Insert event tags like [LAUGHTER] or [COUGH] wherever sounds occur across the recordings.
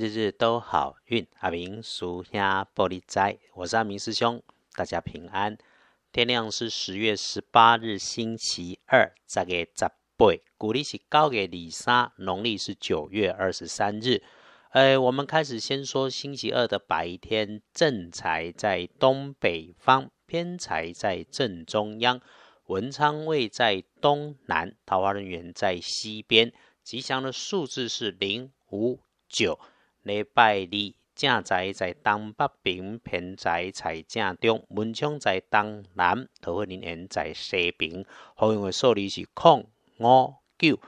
日日都好运。阿明属下玻璃斋，我是阿明师兄，大家平安。天亮是十月十八日，星期二，十月十八，古历是高月二三，农历是九月二十三日。呃，我们开始先说星期二的白天，正财在东北方，偏财在正中央，文昌位在东南，桃花人员在西边。吉祥的数字是零五九。礼拜二正在在东北平，偏在在正中，文昌在东南，桃花林园在西平。好用的数字是空五九。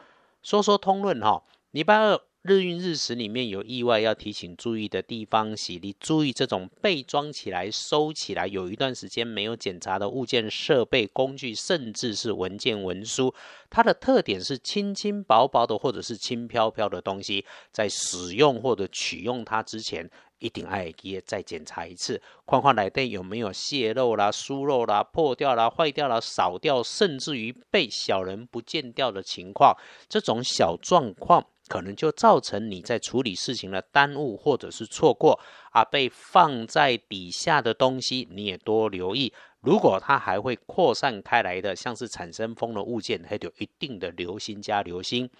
说说通论哈，礼拜二。日运日时里面有意外要提醒注意的地方，是你注意这种被装起来、收起来有一段时间没有检查的物件、设备、工具，甚至是文件文书，它的特点是轻轻薄薄的或者是轻飘飘的东西，在使用或者取用它之前，一定爱也再检查一次，框框来电有没有泄漏啦、疏漏啦、破掉啦、坏掉啦、少掉，甚至于被小人不见掉的情况，这种小状况。可能就造成你在处理事情的耽误或者是错过啊，被放在底下的东西你也多留意。如果它还会扩散开来的，像是产生风的物件，还有一定的留心加留心。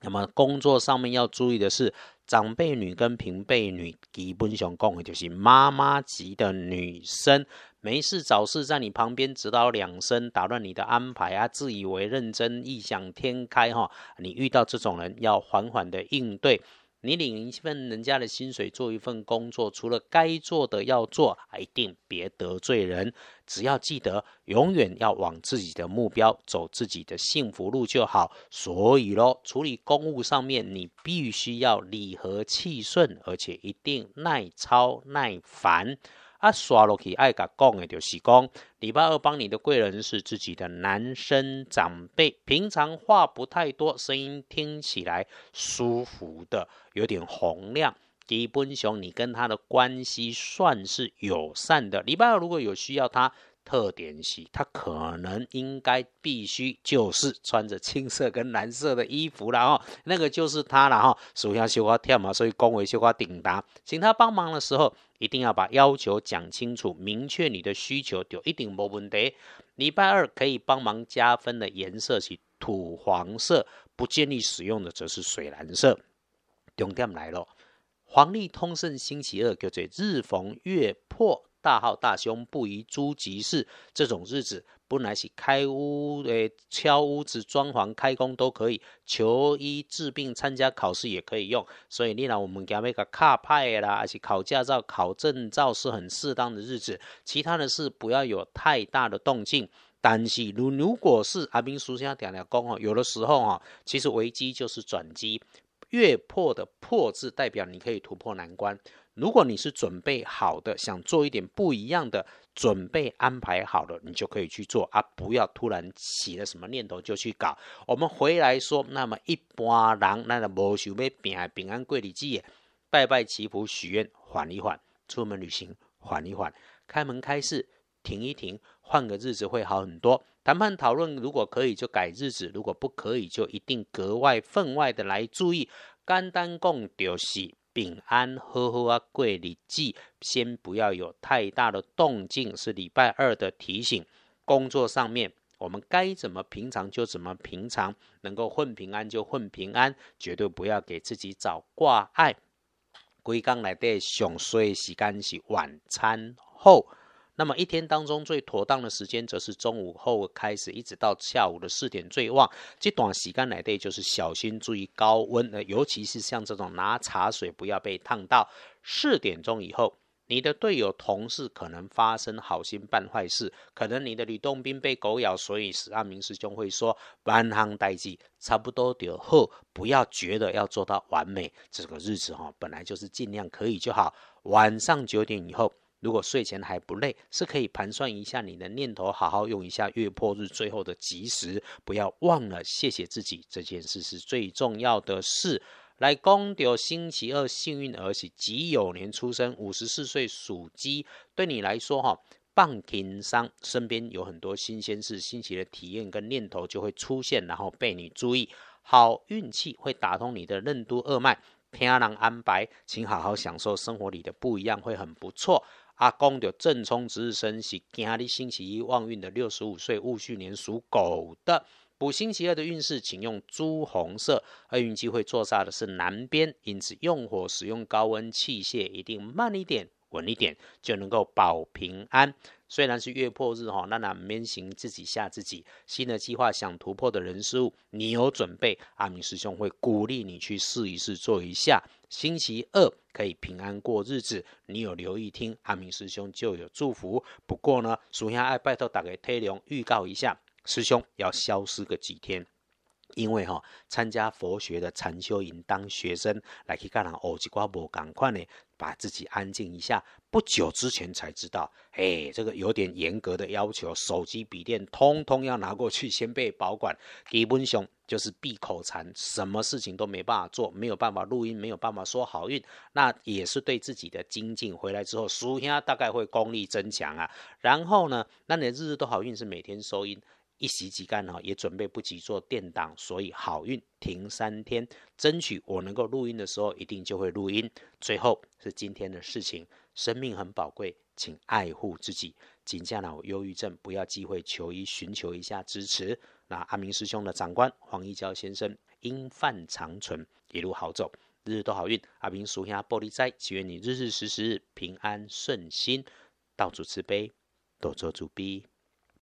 那么工作上面要注意的是，长辈女跟平辈女基本上讲的就是妈妈级的女生。没事找事在你旁边指导两声，打乱你的安排啊！自以为认真，异想天开哈！你遇到这种人，要缓缓的应对。你领一份人家的薪水，做一份工作，除了该做的要做，一定别得罪人。只要记得，永远要往自己的目标走，自己的幸福路就好。所以咯，处理公务上面，你必须要理和气顺，而且一定耐操耐烦。啊，刷落去爱甲讲的，就是讲礼拜二帮你的贵人是自己的男生长辈，平常话不太多，声音听起来舒服的，有点洪亮。基本上你跟他的关系算是友善的。礼拜二如果有需要他。特点是，他可能应该必须就是穿着青色跟蓝色的衣服了哈，[LAUGHS] 那个就是他了哈。属下绣花跳嘛，所以恭维绣花顶达，请他帮忙的时候，一定要把要求讲清楚，明确你的需求，就一定没问题。礼拜二可以帮忙加分的颜色是土黄色，不建议使用的则是水蓝色。重点来了，黄历通胜星期二叫做日逢月破。大号大凶不宜诸吉事，这种日子本来是开屋诶，敲屋子、装潢、开工都可以，求医治病、参加考试也可以用。所以，你让我们讲那个卡派啦，而且考驾照、考证照是很适当的日子。其他的事不要有太大的动静。但是，如如果是阿兵叔先点点讲哦，有的时候哈，其实危机就是转机。月破的破字代表你可以突破难关。如果你是准备好的，想做一点不一样的，准备安排好了，你就可以去做啊！不要突然起了什么念头就去搞。我们回来说，那么一般人那个无想要平平安过日子，拜拜祈福许愿，缓一缓；出门旅行，缓一缓；开门开市，停一停，换个日子会好很多。谈判讨论，如果可以就改日子，如果不可以就一定格外分外的来注意。简单讲就是。平安呵呵啊，过日子，先不要有太大的动静，是礼拜二的提醒。工作上面，我们该怎么平常就怎么平常，能够混平安就混平安，绝对不要给自己找挂碍。归刚来的上睡时间是晚餐后。那么一天当中最妥当的时间，则是中午后开始，一直到下午的四点最旺。这段洗干奶对，就是小心注意高温，呃，尤其是像这种拿茶水不要被烫到。四点钟以后，你的队友同事可能发生好心办坏事，可能你的吕洞宾被狗咬，所以史阿明师兄会说：万行待机，差不多点后，不要觉得要做到完美。这个日子哈，本来就是尽量可以就好。晚上九点以后。如果睡前还不累，是可以盘算一下你的念头，好好用一下月破日最后的吉时，不要忘了谢谢自己，这件事是最重要的事。来，公掉星期二幸运儿是己酉年出生，五十四岁属鸡，对你来说哈，棒听商身边有很多新鲜事、新奇的体验跟念头就会出现，然后被你注意，好运气会打通你的任督二脉。听人安排，请好好享受生活里的不一样，会很不错。阿公的正冲值日生是今日星期一旺运的六十五岁戊戌年属狗的。补星期二的运势，请用朱红色。厄运机会坐煞的是南边，因此用火使用高温器械一定慢一点、稳一点，就能够保平安。虽然是月破日哈，那那免行自己吓自己。新的计划想突破的人事物，你有准备，阿明师兄会鼓励你去试一试做一下。星期二可以平安过日子，你有留意听，阿明师兄就有祝福。不过呢，属下爱拜托大家推龙预告一下。师兄要消失个几天，因为哈参加佛学的禅修营当学生来去干人学一寡无赶快呢，把自己安静一下。不久之前才知道，哎，这个有点严格的要求，手机、笔电通通要拿过去 [LAUGHS] 先被保管。基本上就是闭口禅，什么事情都没办法做，没有办法录音，没有办法说好运。那也是对自己的精进。回来之后，书下大概会功力增强啊。然后呢，那你的日日都好运是每天收音。一席即干哈，也准备不及做垫档，所以好运停三天，争取我能够录音的时候，一定就会录音。最后是今天的事情，生命很宝贵，请爱护自己。请假呢，忧郁症不要忌讳求医，寻求一下支持。那阿明师兄的长官黄一娇先生，因饭长存，一路好走，日日都好运。阿明属下玻璃斋，祈愿你日日时时平安顺心，到处慈悲，多做主逼。